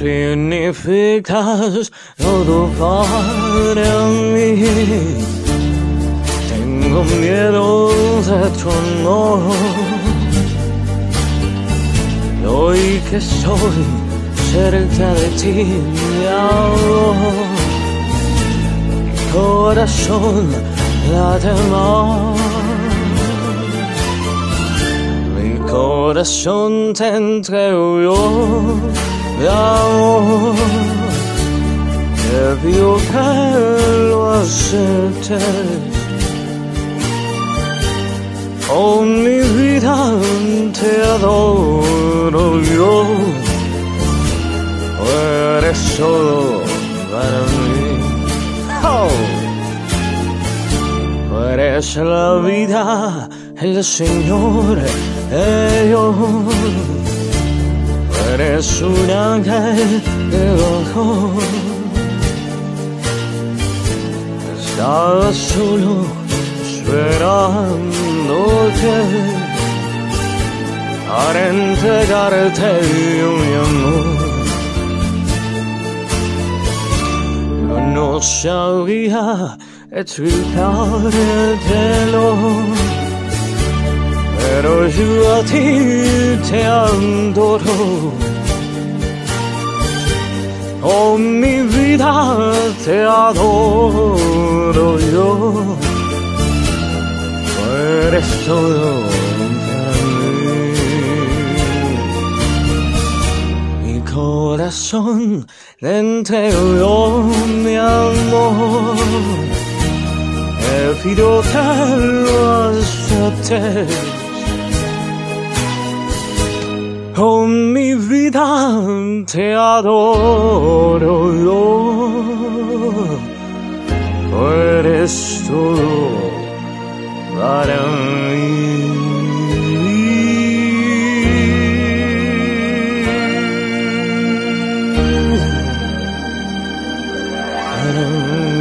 significas todo para mí. Tengo miedo de tu amor. Y hoy que soy cerca de ti, mi corazón late más. Mi corazón te entrego amor. Te pido que lo aceptes. Oh, mi vida te adoro yo. Eres solo para mí. Oh. Eres la vida, el Señor, yo. Eres un ángel de ojo. Estaba solo esperándote para entregarte mi amor. Yo no sabía explicártelo, pero yo a ti te adoro. Oh, mi vida te adoro yo. Eres todo para mí. Mi corazón le entrego mi amor. Te pido que lo aceptes con mi vida te adoro. Tú eres todo para mí. Para mí.